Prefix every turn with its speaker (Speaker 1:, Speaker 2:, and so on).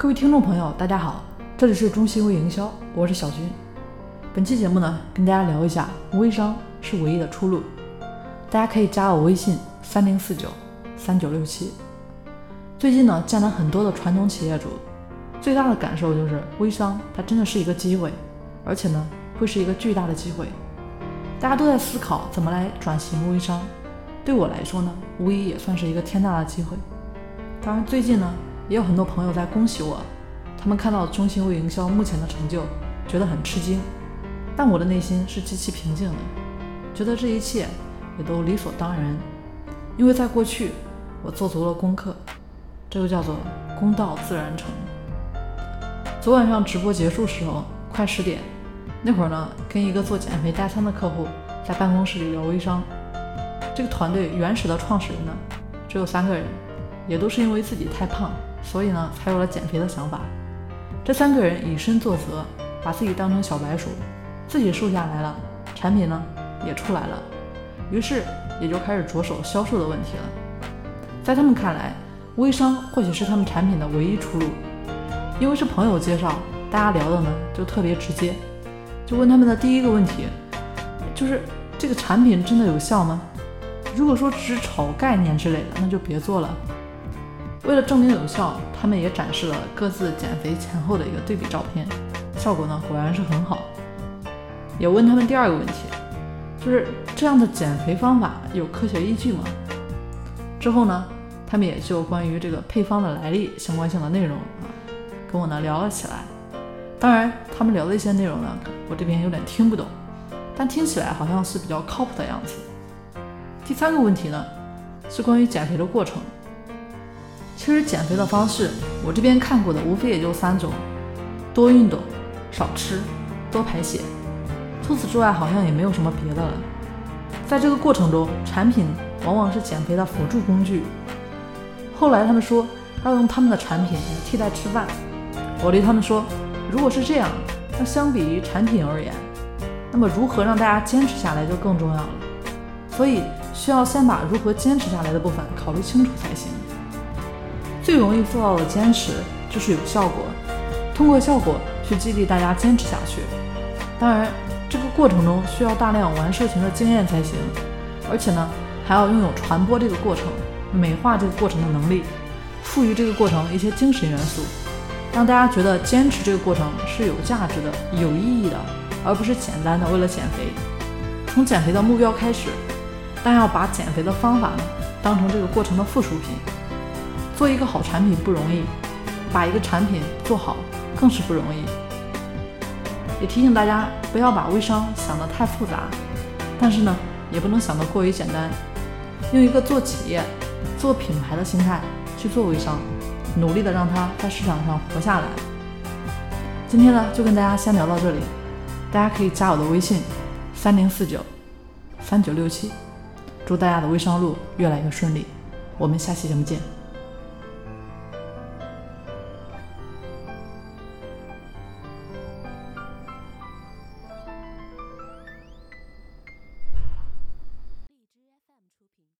Speaker 1: 各位听众朋友，大家好，这里是中新微营销，我是小军。本期节目呢，跟大家聊一下微商是唯一的出路。大家可以加我微信三零四九三九六七。最近呢，见了很多的传统企业主，最大的感受就是微商它真的是一个机会，而且呢，会是一个巨大的机会。大家都在思考怎么来转型微商，对我来说呢，无疑也算是一个天大的机会。当然，最近呢。也有很多朋友在恭喜我，他们看到中心微营销目前的成就，觉得很吃惊，但我的内心是极其平静的，觉得这一切也都理所当然，因为在过去我做足了功课，这就叫做功到自然成。昨晚上直播结束时候快十点，那会儿呢跟一个做减肥代餐的客户在办公室里聊微商，这个团队原始的创始人呢只有三个人，也都是因为自己太胖。所以呢，才有了减肥的想法。这三个人以身作则，把自己当成小白鼠，自己瘦下来了，产品呢也出来了，于是也就开始着手销售的问题了。在他们看来，微商或许是他们产品的唯一出路，因为是朋友介绍，大家聊的呢就特别直接。就问他们的第一个问题，就是这个产品真的有效吗？如果说只是炒概念之类的，那就别做了。为了证明有效，他们也展示了各自减肥前后的一个对比照片，效果呢果然是很好。也问他们第二个问题，就是这样的减肥方法有科学依据吗？之后呢，他们也就关于这个配方的来历相关性的内容啊，跟我呢聊了起来。当然，他们聊的一些内容呢，我这边有点听不懂，但听起来好像是比较靠谱的样子。第三个问题呢，是关于减肥的过程。其实减肥的方式，我这边看过的无非也就三种：多运动、少吃、多排泄。除此之外，好像也没有什么别的了。在这个过程中，产品往往是减肥的辅助工具。后来他们说要用他们的产品来替代吃饭，我对他们说，如果是这样，那相比于产品而言，那么如何让大家坚持下来就更重要了。所以需要先把如何坚持下来的部分考虑清楚才行。最容易做到的坚持就是有效果，通过效果去激励大家坚持下去。当然，这个过程中需要大量玩社群的经验才行，而且呢，还要拥有传播这个过程、美化这个过程的能力，赋予这个过程一些精神元素，让大家觉得坚持这个过程是有价值的、有意义的，而不是简单的为了减肥。从减肥的目标开始，但要把减肥的方法呢当成这个过程的附属品。做一个好产品不容易，把一个产品做好更是不容易。也提醒大家不要把微商想得太复杂，但是呢，也不能想得过于简单。用一个做企业、做品牌的心态去做微商，努力的让它在市场上活下来。今天呢，就跟大家先聊到这里，大家可以加我的微信三零四九三九六七，祝大家的微商路越来越顺利。我们下期节目见。